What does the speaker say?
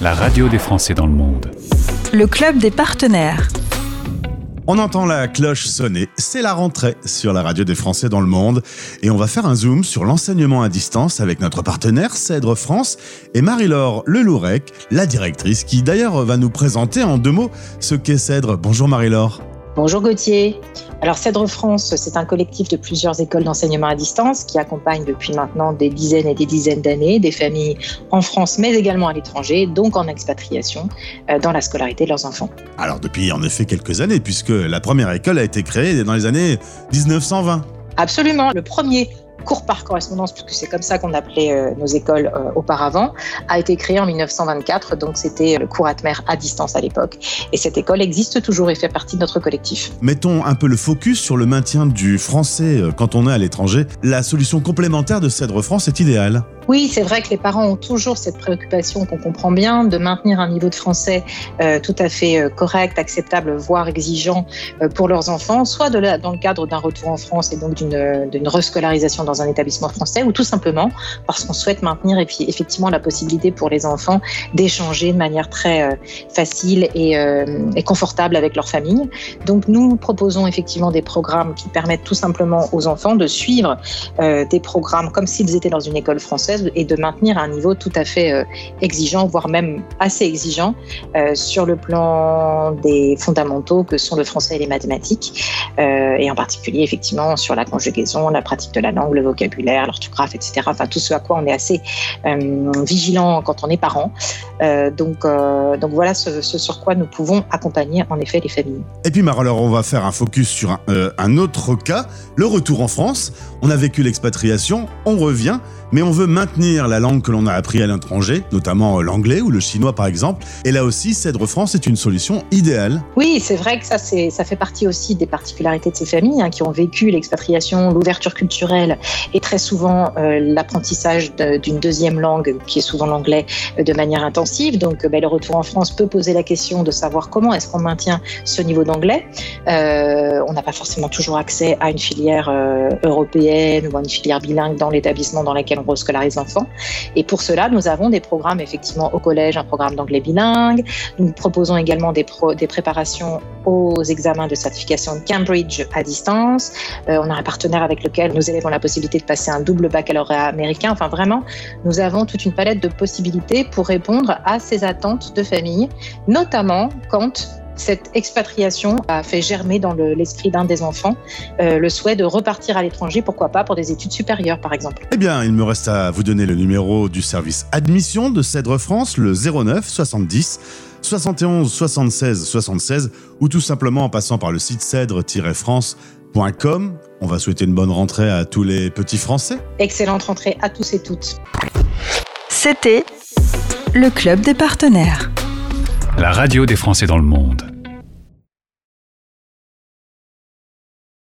la radio des Français dans le monde. Le club des partenaires. On entend la cloche sonner, c'est la rentrée sur la radio des Français dans le monde et on va faire un zoom sur l'enseignement à distance avec notre partenaire Cèdre France et Marie-Laure Lelourec, la directrice qui d'ailleurs va nous présenter en deux mots ce qu'est Cèdre. Bonjour Marie-Laure. Bonjour Gauthier. Alors Cèdre France, c'est un collectif de plusieurs écoles d'enseignement à distance qui accompagne depuis maintenant des dizaines et des dizaines d'années des familles en France mais également à l'étranger, donc en expatriation, euh, dans la scolarité de leurs enfants. Alors depuis en effet quelques années puisque la première école a été créée dans les années 1920. Absolument, le premier cours par correspondance, puisque c'est comme ça qu'on appelait euh, nos écoles euh, auparavant, a été créé en 1924. Donc c'était le cours Atmer à distance à l'époque. Et cette école existe toujours et fait partie de notre collectif. Mettons un peu le focus sur le maintien du français euh, quand on est à l'étranger. La solution complémentaire de Cèdre France est idéale. Oui, c'est vrai que les parents ont toujours cette préoccupation qu'on comprend bien de maintenir un niveau de français euh, tout à fait euh, correct, acceptable, voire exigeant euh, pour leurs enfants, soit dans le cadre d'un retour en France et donc d'une rescolarisation dans un établissement français, ou tout simplement parce qu'on souhaite maintenir effectivement la possibilité pour les enfants d'échanger de manière très facile et, confortable avec leur famille. Donc nous proposons effectivement des programmes qui permettent tout simplement aux enfants de suivre des programmes comme s'ils étaient dans une école française et de maintenir un niveau tout à fait euh, exigeant, voire même assez exigeant euh, sur le plan des fondamentaux que sont le français et les mathématiques, euh, et en particulier effectivement sur la conjugaison, la pratique de la langue, le vocabulaire, l'orthographe, etc. Enfin tout ce à quoi on est assez vigilant quand on est parent. donc, donc voilà ce, sur quoi nous pouvons accompagner en effet les familles. Et puis Mar, alors on va faire un focus sur un, autre cas, le retour en France. On a vécu l'expatriation, on revient, mais on veut maintenir maintenir la langue que l'on a appris à l'étranger, notamment euh, l'anglais ou le chinois par exemple. Et là aussi, Cèdre France est une solution idéale. Oui, c'est vrai que ça, ça fait partie aussi des particularités de ces familles hein, qui ont vécu l'expatriation, l'ouverture culturelle et très souvent euh, l'apprentissage d'une deuxième langue, qui est souvent l'anglais, euh, de manière intensive. Donc ben, le retour en France peut poser la question de savoir comment est-ce qu'on maintient ce niveau d'anglais. on n'a pas forcément toujours accès à une filière européenne ou à une filière bilingue dans l'établissement dans lequel on rescolarise enfants. Et pour cela, nous avons des programmes effectivement au collège, un programme d'anglais bilingue. Nous proposons également des, préparations aux examens de certification de Cambridge à distance. Euh, on a un partenaire avec lequel nos élèves ont la possibilité de passer un double baccalauréat américain. Enfin, vraiment, nous avons toute une palette de possibilités pour répondre à ces attentes de famille, notamment quand cette expatriation a fait germer dans l'esprit d'un des enfants euh, le souhait de repartir à l'étranger, pourquoi pas pour des études supérieures par exemple. Eh bien, il me reste à vous donner le numéro du service admission de Cèdre France, le 09 70 71 76 76, ou tout simplement en passant par le site cèdre-france.com. On va souhaiter une bonne rentrée à tous les petits Français. Excellente rentrée à tous et toutes. C'était le Club des partenaires. La radio des Français dans le monde.